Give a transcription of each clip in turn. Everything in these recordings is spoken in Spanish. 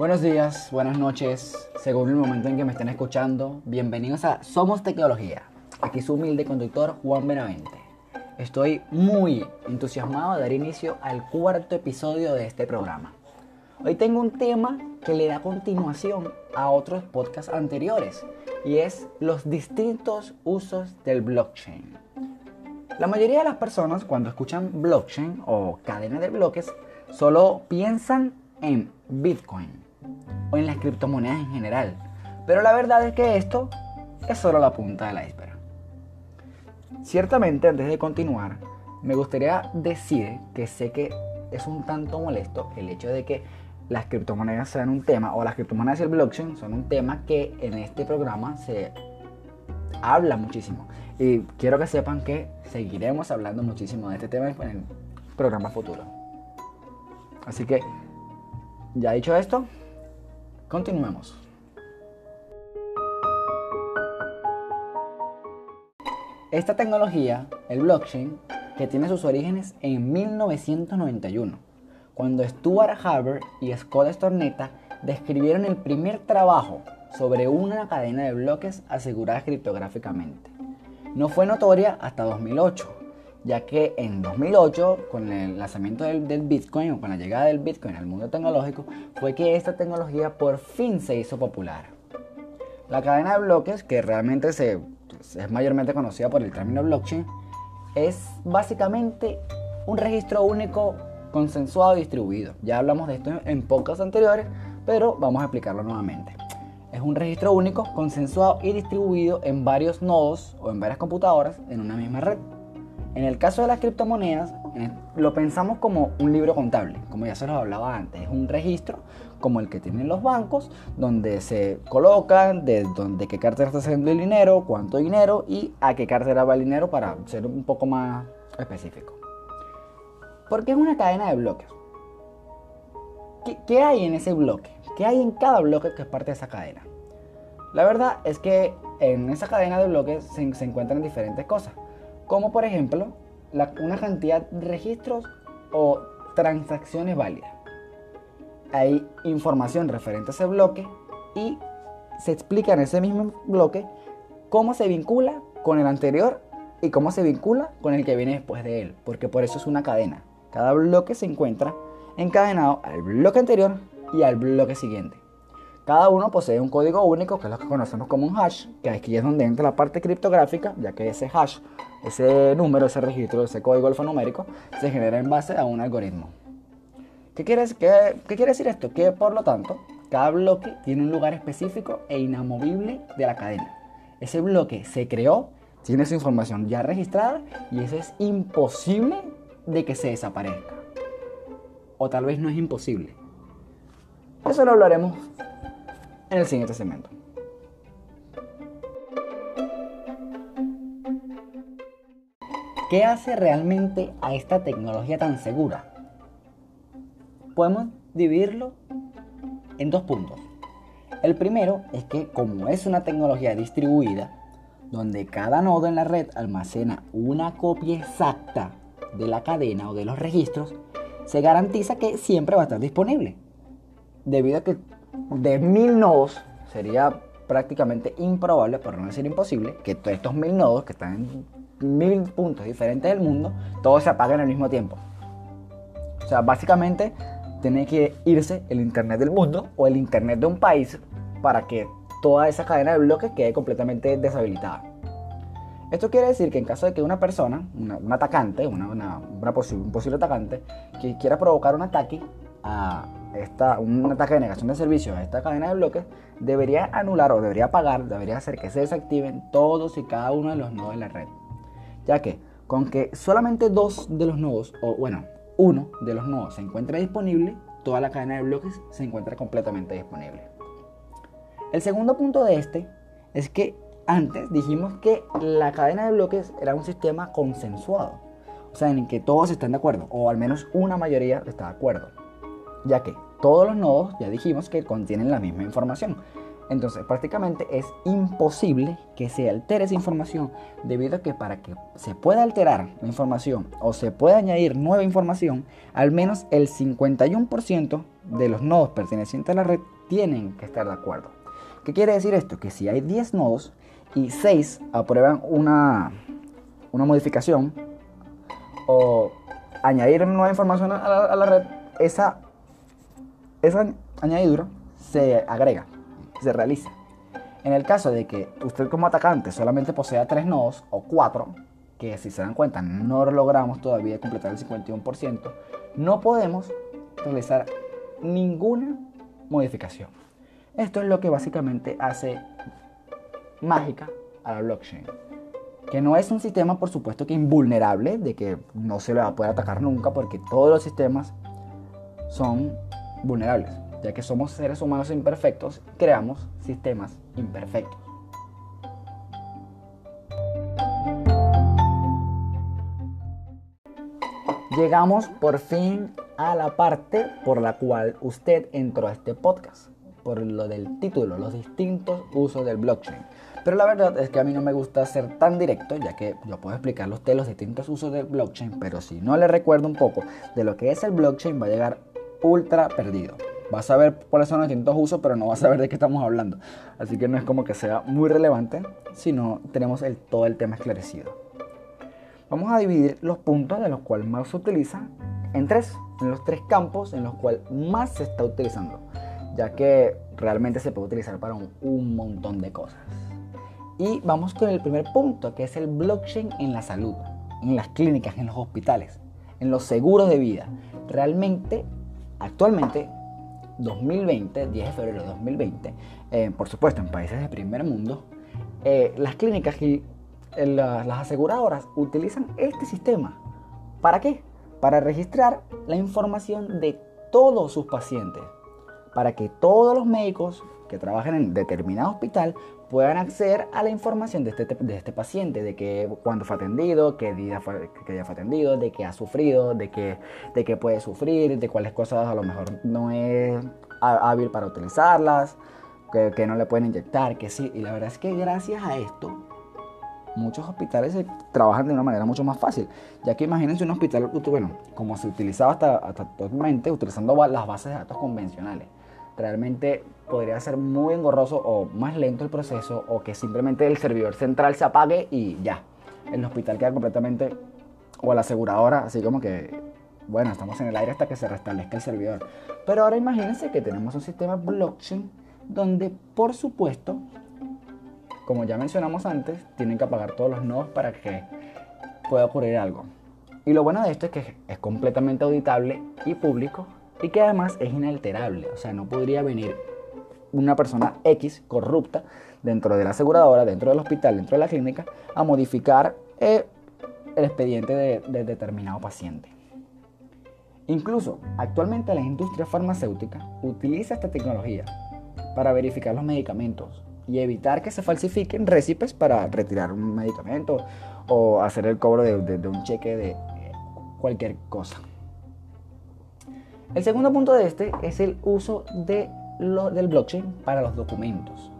Buenos días, buenas noches, según el momento en que me estén escuchando. Bienvenidos a Somos Tecnología. Aquí su humilde conductor Juan Benavente. Estoy muy entusiasmado de dar inicio al cuarto episodio de este programa. Hoy tengo un tema que le da continuación a otros podcasts anteriores y es los distintos usos del blockchain. La mayoría de las personas cuando escuchan blockchain o cadena de bloques solo piensan en Bitcoin o en las criptomonedas en general. Pero la verdad es que esto es solo la punta del iceberg. Ciertamente, antes de continuar, me gustaría decir que sé que es un tanto molesto el hecho de que las criptomonedas sean un tema, o las criptomonedas y el blockchain son un tema que en este programa se habla muchísimo. Y quiero que sepan que seguiremos hablando muchísimo de este tema en el programa futuro. Así que, ya dicho esto, continuemos. Esta tecnología, el blockchain, que tiene sus orígenes en 1991, cuando Stuart Haber y Scott Stornetta describieron el primer trabajo sobre una cadena de bloques asegurada criptográficamente no fue notoria hasta 2008, ya que en 2008, con el lanzamiento del, Bitcoin o con la llegada del Bitcoin al mundo tecnológico, fue que esta tecnología por fin se hizo popular. La cadena de bloques, que realmente se, es mayormente conocida por el término blockchain, es básicamente un registro único consensuado y distribuido. Ya hablamos de esto en pocas anteriores, pero vamos a explicarlo nuevamente. Es un registro único, consensuado y distribuido en varios nodos o en varias computadoras en una misma red. En el caso de las criptomonedas, lo pensamos como un libro contable, como ya se los hablaba antes. Es un registro como el que tienen los bancos, donde se colocan de, dónde qué cartera está saliendo el dinero, cuánto dinero y a qué cartera va el dinero para ser un poco más específico. ¿Por qué es una cadena de bloques? qué hay en ese bloque? ¿Qué hay en cada bloque que es parte de esa cadena? La verdad es que en esa cadena de bloques se, encuentran diferentes cosas, como por ejemplo una cantidad de registros o transacciones válidas. Hay información referente a ese bloque y se explica en ese mismo bloque cómo se vincula con el anterior y cómo se vincula con el que viene después de él, porque por eso es una cadena. Cada bloque se encuentra encadenado al bloque anterior y al bloque siguiente. Cada uno posee un código único, que es lo que conocemos como un hash, que aquí es donde entra la parte criptográfica, ya que ese hash, ese número, ese registro, ese código alfanumérico, se genera en base a un algoritmo. ¿Qué quiere, decir esto? Que por lo tanto, cada bloque tiene un lugar específico e inamovible de la cadena. Ese bloque se creó, tiene su información ya registrada y eso es imposible de que se desaparezca. O tal vez no es imposible, eso lo hablaremos en el siguiente segmento. ¿Qué hace realmente a esta tecnología tan segura? Podemos dividirlo en dos puntos. El primero es que como es una tecnología distribuida, donde cada nodo en la red almacena una copia exacta de la cadena o de los registros, se garantiza que siempre va a estar disponible debido a que de mil nodos sería prácticamente improbable, por no decir imposible, que todos estos mil nodos que están en mil puntos diferentes del mundo, todos se apaguen al mismo tiempo. O sea, básicamente tiene que irse el Internet del mundo o el Internet de un país para que toda esa cadena de bloques quede completamente deshabilitada. Esto quiere decir que en caso de que una persona, un atacante, una, un posible atacante, que quiera provocar un ataque a esta, un ataque de negación de servicio a esta cadena de bloques, debería anular o debería apagar, debería hacer que se desactiven todos y cada uno de los nodos de la red. Ya que con que solamente dos de los nodos, o bueno, uno de los nodos se encuentre disponible, toda la cadena de bloques se encuentra completamente disponible. El segundo punto de este es que antes dijimos que la cadena de bloques era un sistema consensuado, o sea, en el que todos están de acuerdo, o al menos una mayoría está de acuerdo ya que todos los nodos ya dijimos que contienen la misma información. Entonces prácticamente es imposible que se altere esa información debido a que para que se pueda alterar la información o se pueda añadir nueva información, al menos el 51% de los nodos pertenecientes a la red tienen que estar de acuerdo. ¿Qué quiere decir esto? Que si hay 10 nodos y 6 aprueban una, una modificación o añadir nueva información a la, red, esa, esa añadidura se agrega, se realiza. En el caso de que usted como atacante solamente posea 3 nodos o 4, que si se dan cuenta no logramos todavía completar el 51%, no podemos realizar ninguna modificación. Esto es lo que básicamente hace mágica a la blockchain. Que no es un sistema, por supuesto, que invulnerable, de que no se le va a poder atacar nunca, porque todos los sistemas son vulnerables, ya que somos seres humanos imperfectos, creamos sistemas imperfectos. Llegamos por fin a la parte por la cual usted entró a este podcast, por lo del título, los distintos usos del blockchain. Pero la verdad es que a mí no me gusta ser tan directo, ya que yo puedo explicarle a usted los distintos usos del blockchain, pero si no le recuerdo un poco de lo que es el blockchain, va a llegar ultra perdido. Va a saber cuáles son los distintos usos, pero no va a saber de qué estamos hablando. Así que no es como que sea muy relevante, sino tenemos el, todo el tema esclarecido. Vamos a dividir los puntos de los cuales más se utiliza en tres, en los tres campos en los cuales más se está utilizando, ya que realmente se puede utilizar para un, montón de cosas. Y vamos con el primer punto, que es el blockchain en la salud, en las clínicas, en los hospitales, en los seguros de vida. Realmente, actualmente, 2020, 10 de febrero de 2020, eh, por supuesto en países de primer mundo, eh, las clínicas y las aseguradoras utilizan este sistema. ¿Para qué? Para registrar la información de todos sus pacientes. Para que todos los médicos que trabajan en determinado hospital puedan acceder a la información de este, de este paciente, de que cuándo fue atendido, qué día fue, día fue atendido, de qué ha sufrido, de qué, de qué puede sufrir, de cuáles cosas a lo mejor no es hábil para utilizarlas, que, no le pueden inyectar, que sí. Y la verdad es que gracias a esto muchos hospitales trabajan de una manera mucho más fácil. Ya que imagínense un hospital, bueno, como se utilizaba hasta, actualmente, utilizando las bases de datos convencionales. Realmente podría ser muy engorroso o más lento el proceso o que simplemente el servidor central se apague y ya. El hospital queda completamente, o la aseguradora, así como que, bueno, estamos en el aire hasta que se restablezca el servidor. Pero ahora imagínense que tenemos un sistema blockchain donde, por supuesto, como ya mencionamos antes, tienen que apagar todos los nodos para que pueda ocurrir algo. Y lo bueno de esto es que es completamente auditable y público y que además es inalterable. O sea, no podría venir una persona X corrupta dentro de la aseguradora, dentro del hospital, dentro de la clínica, a modificar eh, el expediente de, de determinado paciente. Incluso actualmente la industria farmacéutica utiliza esta tecnología para verificar los medicamentos, y evitar que se falsifiquen récipes para retirar un medicamento o hacer el cobro de, un cheque de cualquier cosa. El segundo punto de este es el uso de del blockchain para los documentos,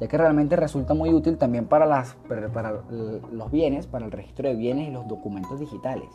ya que realmente resulta muy útil también para, las, para los bienes, para el registro de bienes y los documentos digitales.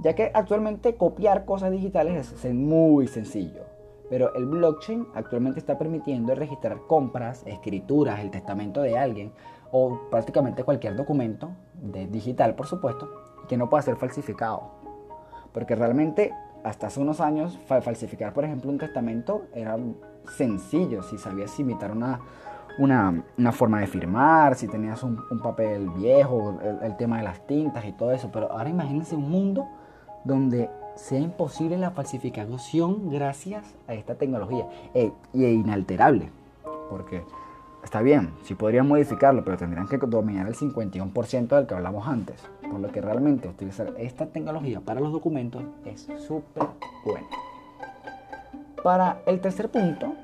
Ya que actualmente copiar cosas digitales es muy sencillo pero el blockchain actualmente está permitiendo registrar compras, escrituras, el testamento de alguien o prácticamente cualquier documento digital, por supuesto, que no pueda ser falsificado. Porque realmente hasta hace unos años falsificar, por ejemplo, un testamento era sencillo si sabías imitar una, una, forma de firmar, si tenías un, papel viejo, el, tema de las tintas y todo eso. Pero ahora imagínense un mundo donde sea imposible la falsificación gracias a esta tecnología e, y inalterable. Porque está bien, sí podrían modificarlo, pero tendrían que dominar el 51% del que hablamos antes. Por lo que realmente utilizar esta tecnología para los documentos es súper bueno. Para el tercer punto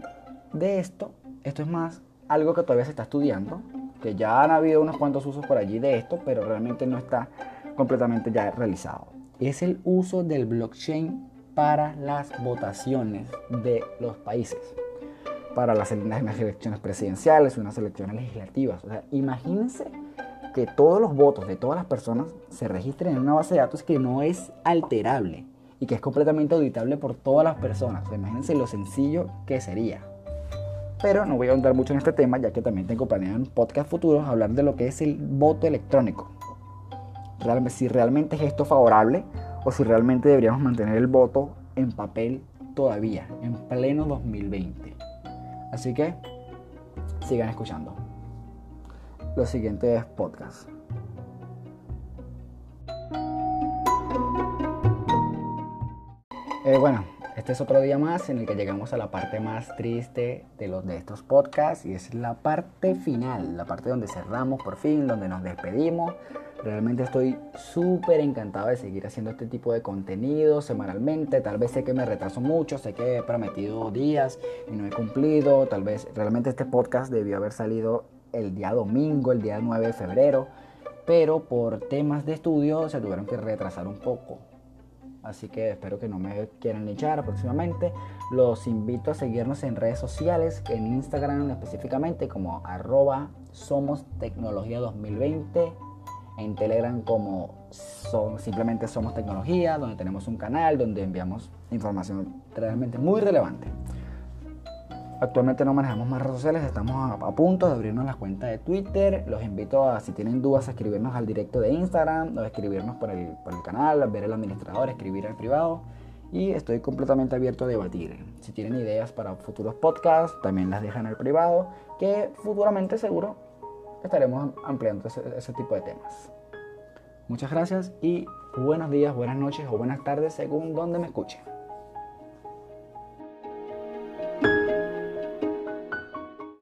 de esto, esto es más algo que todavía se está estudiando, que ya han habido unos cuantos usos por allí de esto, pero realmente no está completamente ya realizado es el uso del blockchain para las votaciones de los países, para las, elecciones presidenciales, unas elecciones legislativas. O sea, imagínense que todos los votos de todas las personas se registren en una base de datos que no es alterable y que es completamente auditable por todas las personas. imagínense lo sencillo que sería. Pero no voy a ahondar mucho en este tema, ya que también tengo planeado en podcast futuros hablar de lo que es el voto electrónico. Realmente, si realmente es esto favorable o si realmente deberíamos mantener el voto en papel todavía, en pleno 2020. Así que sigan escuchando los siguientes podcasts. Eh, bueno, este es otro día más en el que llegamos a la parte más triste de, los, de estos podcasts y es la parte final, la parte donde cerramos por fin, donde nos despedimos. Realmente estoy súper encantado de seguir haciendo este tipo de contenido semanalmente. Tal vez sé que me retraso mucho, sé que he prometido días y no he cumplido. Tal vez realmente este podcast debió haber salido el día domingo, el día 9 de febrero, pero por temas de estudio se tuvieron que retrasar un poco. Así que espero que no me quieran echar próximamente. Los invito a seguirnos en redes sociales, en Instagram específicamente como arroba somos tecnología 2020, en Telegram como son, simplemente somos tecnología, donde tenemos un canal donde enviamos información realmente muy relevante. Actualmente no manejamos más redes sociales, estamos a, punto de abrirnos las cuentas de Twitter. Los invito a, si tienen dudas, a escribirnos al directo de Instagram o a escribirnos por el, por el canal, a ver el administrador, escribir al privado. Y estoy completamente abierto a debatir. Si tienen ideas para futuros podcasts, también las dejan al privado, que futuramente seguro estaremos ampliando ese, ese tipo de temas. Muchas gracias y buenos días, buenas noches o buenas tardes según donde me escuchen.